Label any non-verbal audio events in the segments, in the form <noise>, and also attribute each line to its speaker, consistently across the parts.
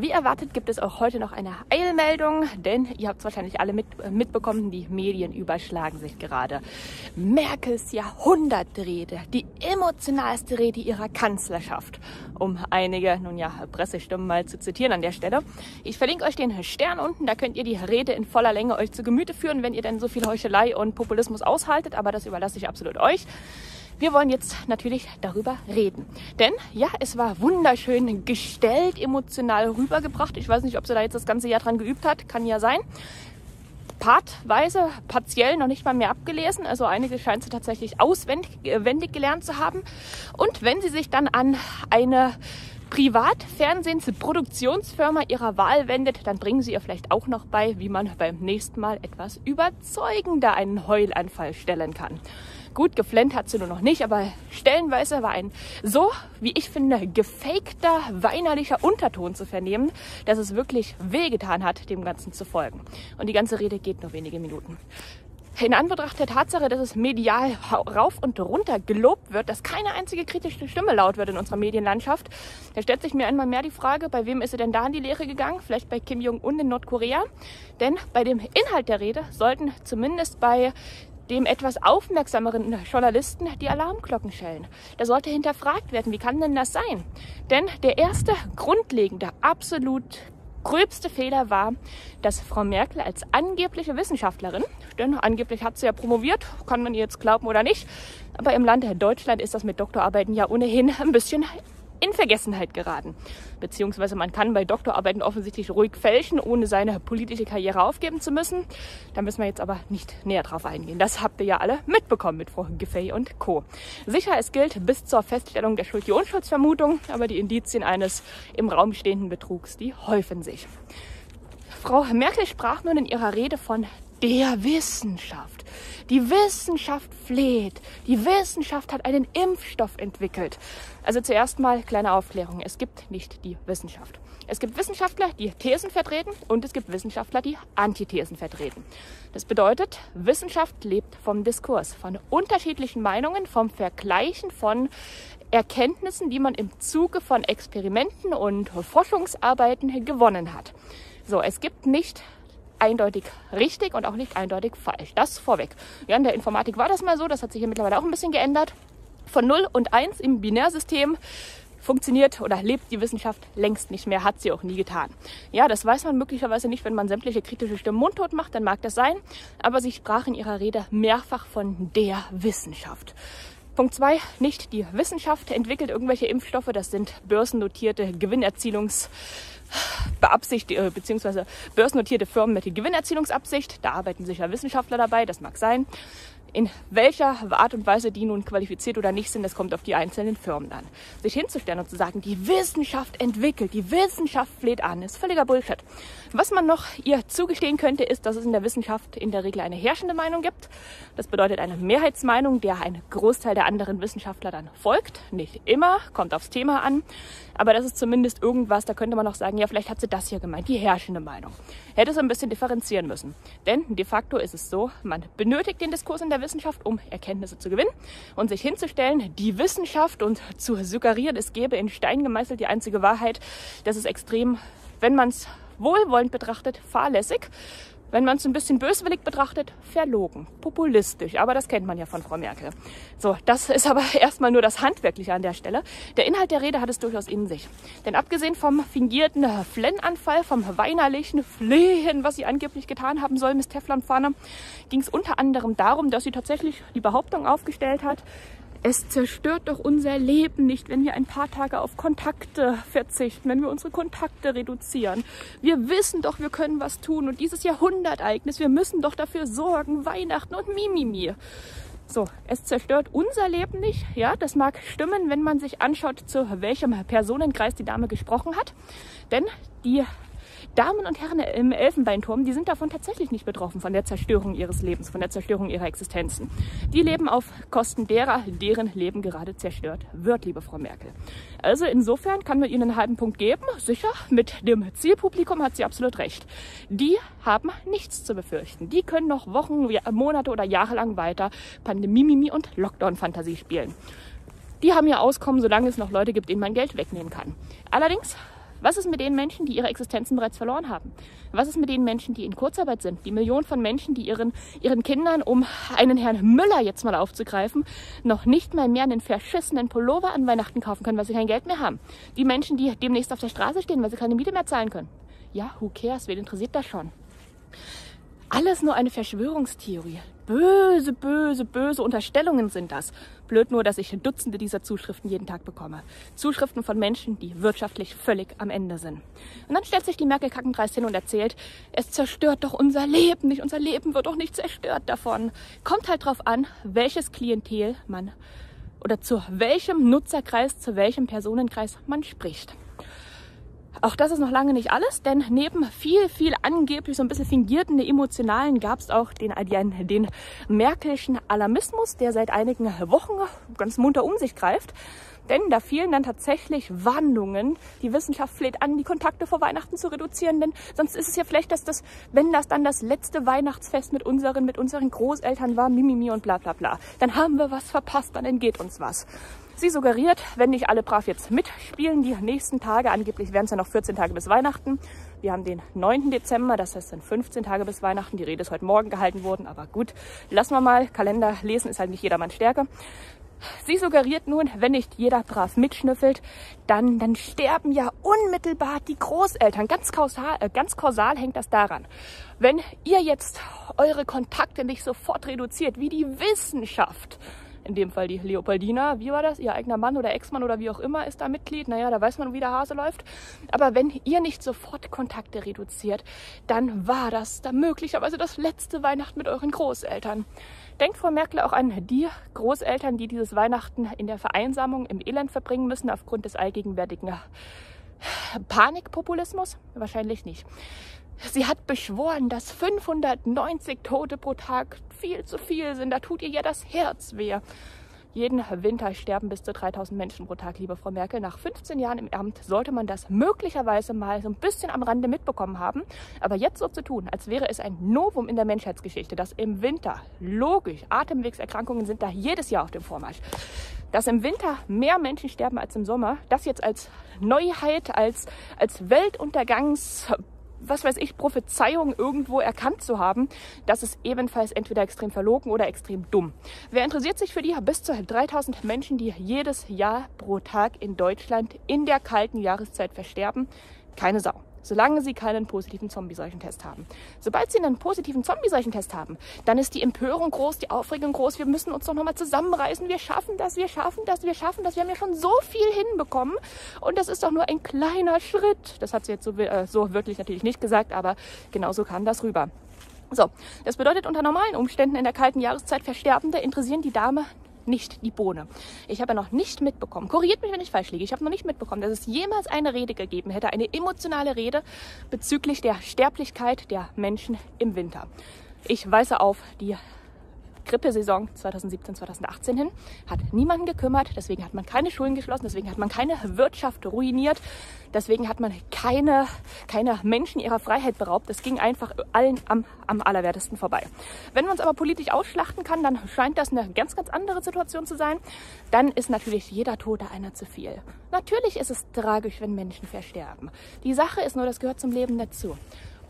Speaker 1: Wie erwartet gibt es auch heute noch eine Eilmeldung, denn ihr habt es wahrscheinlich alle mit, äh, mitbekommen, die Medien überschlagen sich gerade. Merkels Jahrhundertrede, die emotionalste Rede ihrer Kanzlerschaft, um einige, nun ja, Pressestimmen mal zu zitieren an der Stelle. Ich verlinke euch den Stern unten, da könnt ihr die Rede in voller Länge euch zu Gemüte führen, wenn ihr denn so viel Heuchelei und Populismus aushaltet, aber das überlasse ich absolut euch. Wir wollen jetzt natürlich darüber reden. Denn ja, es war wunderschön gestellt, emotional rübergebracht. Ich weiß nicht, ob sie da jetzt das ganze Jahr dran geübt hat. Kann ja sein. Partweise, partiell noch nicht mal mehr abgelesen. Also einige scheint sie tatsächlich auswendig äh, gelernt zu haben. Und wenn sie sich dann an eine Privatfernsehens-Produktionsfirma ihrer Wahl wendet, dann bringen sie ihr vielleicht auch noch bei, wie man beim nächsten Mal etwas überzeugender einen Heulanfall stellen kann. Gut, geflennt hat sie nur noch nicht, aber stellenweise war ein so, wie ich finde, gefakter, weinerlicher Unterton zu vernehmen, dass es wirklich wehgetan hat, dem Ganzen zu folgen. Und die ganze Rede geht nur wenige Minuten. In Anbetracht der Tatsache, dass es medial rauf und runter gelobt wird, dass keine einzige kritische Stimme laut wird in unserer Medienlandschaft, da stellt sich mir einmal mehr die Frage, bei wem ist sie denn da in die Lehre gegangen? Vielleicht bei Kim Jong-un in Nordkorea? Denn bei dem Inhalt der Rede sollten zumindest bei dem etwas aufmerksameren Journalisten die Alarmglocken schellen. Da sollte hinterfragt werden, wie kann denn das sein? Denn der erste grundlegende, absolut gröbste Fehler war, dass Frau Merkel als angebliche Wissenschaftlerin, denn angeblich hat sie ja promoviert, kann man ihr jetzt glauben oder nicht, aber im Land Deutschland ist das mit Doktorarbeiten ja ohnehin ein bisschen in Vergessenheit geraten. Beziehungsweise man kann bei Doktorarbeiten offensichtlich ruhig fälschen, ohne seine politische Karriere aufgeben zu müssen. Da müssen wir jetzt aber nicht näher drauf eingehen. Das habt ihr ja alle mitbekommen mit Frau Giffey und Co. Sicher, es gilt bis zur Feststellung der Schuld die Unschuldsvermutung, aber die Indizien eines im Raum stehenden Betrugs, die häufen sich. Frau Merkel sprach nun in ihrer Rede von der Wissenschaft. Die Wissenschaft fleht. Die Wissenschaft hat einen Impfstoff entwickelt. Also zuerst mal kleine Aufklärung. Es gibt nicht die Wissenschaft. Es gibt Wissenschaftler, die Thesen vertreten und es gibt Wissenschaftler, die Antithesen vertreten. Das bedeutet, Wissenschaft lebt vom Diskurs, von unterschiedlichen Meinungen, vom Vergleichen von Erkenntnissen, die man im Zuge von Experimenten und Forschungsarbeiten gewonnen hat. So, es gibt nicht eindeutig richtig und auch nicht eindeutig falsch. Das vorweg. Ja, in der Informatik war das mal so, das hat sich hier mittlerweile auch ein bisschen geändert. Von 0 und 1 im Binärsystem funktioniert oder lebt die Wissenschaft längst nicht mehr, hat sie auch nie getan. Ja, das weiß man möglicherweise nicht, wenn man sämtliche kritische Stimmen mundtot macht, dann mag das sein, aber sie sprach in ihrer Rede mehrfach von der Wissenschaft. Punkt zwei, nicht die Wissenschaft entwickelt irgendwelche Impfstoffe, das sind börsennotierte Gewinnerzielungs- Beabsicht, äh, beziehungsweise börsennotierte Firmen mit Gewinnerzielungsabsicht. Da arbeiten sicher Wissenschaftler dabei, das mag sein. In welcher Art und Weise die nun qualifiziert oder nicht sind, das kommt auf die einzelnen Firmen an. Sich hinzustellen und zu sagen, die Wissenschaft entwickelt, die Wissenschaft fleht an, ist völliger Bullshit. Was man noch ihr zugestehen könnte, ist, dass es in der Wissenschaft in der Regel eine herrschende Meinung gibt. Das bedeutet eine Mehrheitsmeinung, der ein Großteil der anderen Wissenschaftler dann folgt. Nicht immer, kommt aufs Thema an. Aber das ist zumindest irgendwas, da könnte man noch sagen, ja, vielleicht hat sie das hier gemeint, die herrschende Meinung. Hätte es ein bisschen differenzieren müssen. Denn de facto ist es so, man benötigt den Diskurs in der Wissenschaft, um Erkenntnisse zu gewinnen und sich hinzustellen, die Wissenschaft. Und zu suggerieren, es gäbe in Stein gemeißelt die einzige Wahrheit, das ist extrem, wenn man es wohlwollend betrachtet, fahrlässig wenn man es ein bisschen böswillig betrachtet, verlogen, populistisch. Aber das kennt man ja von Frau Merkel. So, das ist aber <laughs> erstmal nur das Handwerkliche an der Stelle. Der Inhalt der Rede hat es durchaus in sich. Denn abgesehen vom fingierten Flennanfall, vom weinerlichen Flehen, was sie angeblich getan haben soll, Miss Teflonpfanne, ging es unter anderem darum, dass sie tatsächlich die Behauptung aufgestellt hat, es zerstört doch unser Leben nicht, wenn wir ein paar Tage auf Kontakte verzichten, wenn wir unsere Kontakte reduzieren. Wir wissen doch, wir können was tun und dieses Jahrhundertereignis, wir müssen doch dafür sorgen, Weihnachten und Mimimi. So, es zerstört unser Leben nicht. Ja, das mag stimmen, wenn man sich anschaut, zu welchem Personenkreis die Dame gesprochen hat. Denn die Damen und Herren im Elfenbeinturm, die sind davon tatsächlich nicht betroffen, von der Zerstörung ihres Lebens, von der Zerstörung ihrer Existenzen. Die leben auf Kosten derer, deren Leben gerade zerstört wird, liebe Frau Merkel. Also insofern kann man Ihnen einen halben Punkt geben. Sicher, mit dem Zielpublikum hat sie absolut recht. Die haben nichts zu befürchten. Die können noch Wochen, Monate oder Jahre lang weiter Pandemie, und Lockdown-Fantasie spielen. Die haben ihr Auskommen, solange es noch Leute gibt, denen man Geld wegnehmen kann. Allerdings Was ist mit den Menschen, die ihre Existenzen bereits verloren haben? Was ist mit den Menschen, die in Kurzarbeit sind? Die Millionen von Menschen, die ihren, ihren Kindern, um einen Herrn Müller jetzt mal aufzugreifen, noch nicht mal mehr einen verschissenen Pullover an Weihnachten kaufen können, weil sie kein Geld mehr haben. Die Menschen, die demnächst auf der Straße stehen, weil sie keine Miete mehr zahlen können. Ja, who cares? Wen interessiert das schon? Alles nur eine Verschwörungstheorie. Böse, böse, böse Unterstellungen sind das. Blöd nur, dass ich Dutzende dieser Zuschriften jeden Tag bekomme. Zuschriften von Menschen, die wirtschaftlich völlig am Ende sind. Und dann stellt sich die Merkel Kackenkreis hin und erzählt, es zerstört doch unser Leben nicht. Unser Leben wird doch nicht zerstört davon. Kommt halt drauf an, welches Klientel man oder zu welchem Nutzerkreis, zu welchem Personenkreis man spricht. Auch das ist noch lange nicht alles, denn neben viel, viel angeblich so ein bisschen fingierten emotionalen gab es auch den, den, den Merkelschen Alarmismus, der seit einigen Wochen ganz munter um sich greift. Denn da fielen dann tatsächlich Warnungen. Die Wissenschaft fleht an, die Kontakte vor Weihnachten zu reduzieren, denn sonst ist es ja vielleicht, dass das, wenn das dann das letzte Weihnachtsfest mit unseren, mit unseren Großeltern war, Mimimi und bla bla bla, dann haben wir was verpasst, dann entgeht uns was. Sie suggeriert, wenn nicht alle brav jetzt mitspielen, die nächsten Tage, angeblich wären es ja noch 14 Tage bis Weihnachten. Wir haben den 9. Dezember, das heißt dann 15 Tage bis Weihnachten. Die Rede ist heute Morgen gehalten worden, aber gut, lassen wir mal. Kalender lesen ist halt nicht jedermanns Stärke. Sie suggeriert nun, wenn nicht jeder brav mitschnüffelt, dann, dann sterben ja unmittelbar die Großeltern. Ganz kausal, äh, ganz kausal hängt das daran. Wenn ihr jetzt eure Kontakte nicht sofort reduziert, wie die Wissenschaft, in dem Fall die Leopoldina, wie war das? Ihr eigener Mann oder Ex-Mann oder wie auch immer ist da Mitglied. Naja, da weiß man, wie der Hase läuft. Aber wenn ihr nicht sofort Kontakte reduziert, dann war das da möglicherweise das letzte Weihnachten mit euren Großeltern. Denkt Frau Merkel auch an die Großeltern, die dieses Weihnachten in der Vereinsamung im Elend verbringen müssen aufgrund des allgegenwärtigen Panikpopulismus? Wahrscheinlich nicht. Sie hat beschworen, dass 590 Tote pro Tag viel zu viel sind. Da tut ihr ja das Herz weh. Jeden Winter sterben bis zu 3000 Menschen pro Tag, liebe Frau Merkel. Nach 15 Jahren im Amt sollte man das möglicherweise mal so ein bisschen am Rande mitbekommen haben. Aber jetzt so zu tun, als wäre es ein Novum in der Menschheitsgeschichte, dass im Winter, logisch, Atemwegserkrankungen sind da jedes Jahr auf dem Vormarsch, dass im Winter mehr Menschen sterben als im Sommer, das jetzt als Neuheit, als, als Weltuntergangs was weiß ich, Prophezeiung irgendwo erkannt zu haben, das ist ebenfalls entweder extrem verlogen oder extrem dumm. Wer interessiert sich für die bis zu 3000 Menschen, die jedes Jahr pro Tag in Deutschland in der kalten Jahreszeit versterben? Keine Sau solange sie keinen positiven Zombie-Seuchentest haben. Sobald sie einen positiven Zombie-Seuchentest haben, dann ist die Empörung groß, die Aufregung groß. Wir müssen uns doch nochmal zusammenreißen. Wir schaffen das, wir schaffen das, wir schaffen das. Wir haben ja schon so viel hinbekommen und das ist doch nur ein kleiner Schritt. Das hat sie jetzt so, äh, so wirklich natürlich nicht gesagt, aber genauso kam das rüber. So, das bedeutet unter normalen Umständen in der kalten Jahreszeit Versterbende interessieren die Dame nicht die Bohne. Ich habe noch nicht mitbekommen, korrigiert mich, wenn ich falsch liege, ich habe noch nicht mitbekommen, dass es jemals eine Rede gegeben hätte, eine emotionale Rede bezüglich der Sterblichkeit der Menschen im Winter. Ich weise auf die Grippesaison 2017, 2018 hin. Hat niemanden gekümmert, deswegen hat man keine Schulen geschlossen, deswegen hat man keine Wirtschaft ruiniert, deswegen hat man keine, keine Menschen ihrer Freiheit beraubt. Das ging einfach allen am, am allerwertesten vorbei. Wenn man es aber politisch ausschlachten kann, dann scheint das eine ganz, ganz andere Situation zu sein. Dann ist natürlich jeder Tote einer zu viel. Natürlich ist es tragisch, wenn Menschen versterben. Die Sache ist nur, das gehört zum Leben dazu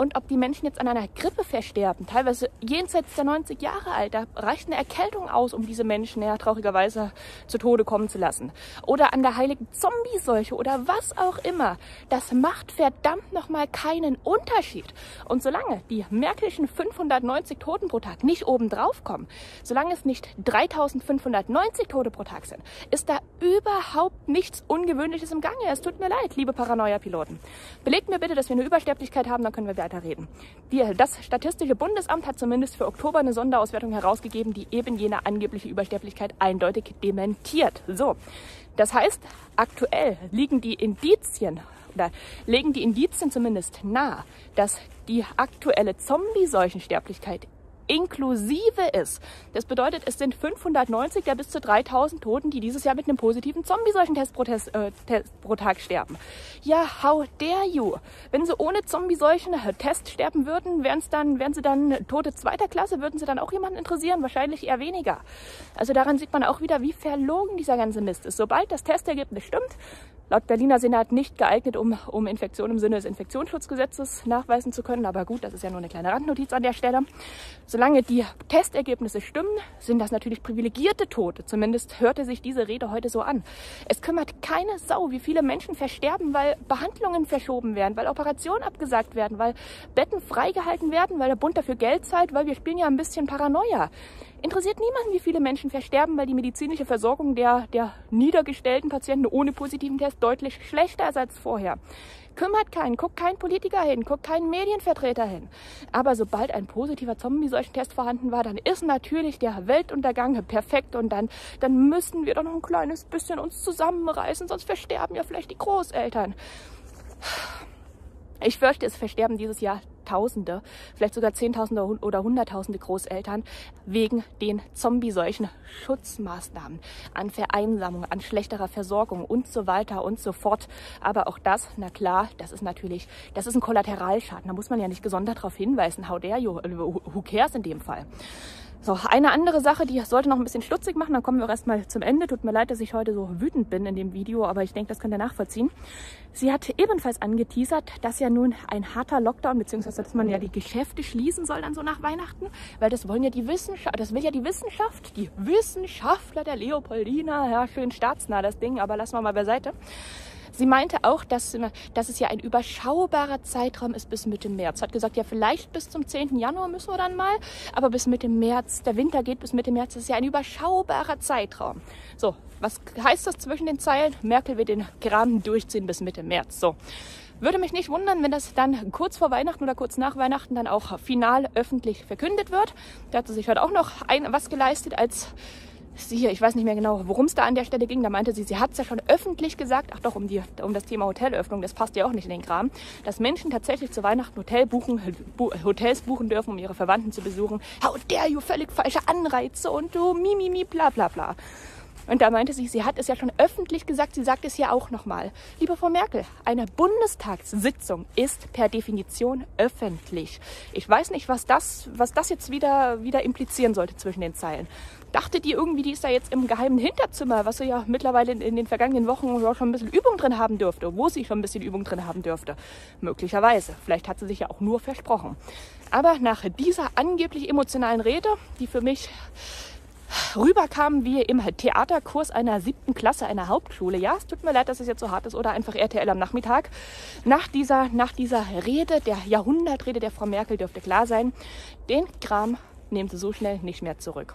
Speaker 1: und ob die Menschen jetzt an einer Grippe versterben, teilweise jenseits der 90 Jahre alt, da reicht eine Erkältung aus, um diese Menschen ja traurigerweise zu Tode kommen zu lassen. Oder an der heiligen Zombie-Seuche oder was auch immer. Das macht verdammt nochmal keinen Unterschied. Und solange die merkelischen 590 Toten pro Tag nicht oben drauf kommen, solange es nicht 3590 Tote pro Tag sind, ist da überhaupt nichts Ungewöhnliches im Gange. Es tut mir leid, liebe Paranoia-Piloten. Belegt mir bitte, dass wir eine Übersterblichkeit haben, dann können wir weiterreden. Die, das Statistische Bundesamt hat zumindest für Oktober eine Sonderauswertung herausgegeben, die eben jene angebliche Übersterblichkeit eindeutig dementiert. So, das heißt, aktuell liegen die Indizien oder legen die Indizien zumindest nahe, dass die aktuelle Zombie-Seuchensterblichkeit inklusive ist. Das bedeutet, es sind 590 der bis zu 3000 Toten, die dieses Jahr mit einem positiven Zombie-Seuchentest pro, äh, pro Tag sterben. Ja, how dare you? Wenn sie ohne Zombie-Seuchen-Test sterben würden, wären dann, wären sie dann Tote zweiter Klasse, würden sie dann auch jemanden interessieren? Wahrscheinlich eher weniger. Also daran sieht man auch wieder, wie verlogen dieser ganze Mist ist. Sobald das Testergebnis stimmt, laut Berliner Senat nicht geeignet, um, um Infektion im Sinne des Infektionsschutzgesetzes nachweisen zu können. Aber gut, das ist ja nur eine kleine Randnotiz an der Stelle. Solange die Testergebnisse stimmen, sind das natürlich privilegierte Tote. Zumindest hörte sich diese Rede heute so an. Es kümmert keine Sau, wie viele Menschen versterben, weil Behandlungen verschoben werden, weil Operationen abgesagt werden, weil Betten freigehalten werden, weil der Bund dafür Geld zahlt, weil wir spielen ja ein bisschen Paranoia. Interessiert niemanden, wie viele Menschen versterben, weil die medizinische Versorgung der, der niedergestellten Patienten ohne positiven Test deutlich schlechter ist als vorher. Kümmert keinen, guckt kein Politiker hin, guckt keinen Medienvertreter hin. Aber sobald ein positiver Zombie-Seuchentest vorhanden war, dann ist natürlich der Weltuntergang perfekt und dann, dann müssen wir doch noch ein kleines bisschen uns zusammenreißen, sonst versterben ja vielleicht die Großeltern. Ich fürchte, es versterben dieses Jahr Tausende, vielleicht sogar Zehntausende oder Hunderttausende Großeltern wegen den Zombie-Seuchen Schutzmaßnahmen, an Vereinsamung, an schlechterer Versorgung und so weiter und so fort. Aber auch das, na klar, das ist natürlich, das ist ein Kollateralschaden. Da muss man ja nicht gesondert darauf hinweisen. How dare you? Who cares in dem Fall? So, eine andere Sache, die sollte noch ein bisschen stutzig machen, dann kommen wir auch erstmal zum Ende. Tut mir leid, dass ich heute so wütend bin in dem Video, aber ich denke, das könnt ihr nachvollziehen. Sie hat ebenfalls angeteasert, dass ja nun ein harter Lockdown, beziehungsweise dass man ja die Geschäfte schließen soll dann so nach Weihnachten, weil das wollen ja die Wissenschaft, das will ja die Wissenschaft, die Wissenschaftler der Leopoldina, ja, schön staatsnah das Ding, aber lassen wir mal beiseite. Sie meinte auch, dass, dass es ja ein überschaubarer Zeitraum ist bis Mitte März. Hat gesagt, ja, vielleicht bis zum 10. Januar müssen wir dann mal, aber bis Mitte März, der Winter geht bis Mitte März, das ist ja ein überschaubarer Zeitraum. So, was heißt das zwischen den Zeilen? Merkel wird den Kram durchziehen bis Mitte März. So. Würde mich nicht wundern, wenn das dann kurz vor Weihnachten oder kurz nach Weihnachten dann auch final öffentlich verkündet wird. Da hat sie sich heute auch noch ein, was geleistet als sie, ich weiß nicht mehr genau, worum es da an der Stelle ging, da meinte sie, sie hat es ja schon öffentlich gesagt, ach doch, um, die, um das Thema Hotelöffnung, das passt ja auch nicht in den Kram, dass Menschen tatsächlich zu Weihnachten Hotel buchen, Hotels buchen dürfen, um ihre Verwandten zu besuchen. How dare you, völlig falsche Anreize und du, mi, mi, mi, bla, bla, bla. Und da meinte sie, sie hat es ja schon öffentlich gesagt, sie sagt es ja auch nochmal. Liebe Frau Merkel, eine Bundestagssitzung ist per Definition öffentlich. Ich weiß nicht, was das, was das jetzt wieder, wieder implizieren sollte zwischen den Zeilen. Dachtet ihr irgendwie, die ist da jetzt im geheimen Hinterzimmer, was sie ja mittlerweile in, in den vergangenen Wochen schon ein bisschen Übung drin haben dürfte, wo sie schon ein bisschen Übung drin haben dürfte? Möglicherweise. Vielleicht hat sie sich ja auch nur versprochen. Aber nach dieser angeblich emotionalen Rede, die für mich rüberkam wie im Theaterkurs einer siebten Klasse einer Hauptschule. Ja, es tut mir leid, dass es jetzt so hart ist oder einfach RTL am Nachmittag. Nach dieser, nach dieser Rede, der Jahrhundertrede der Frau Merkel dürfte klar sein, den Kram nehmen sie so schnell nicht mehr zurück.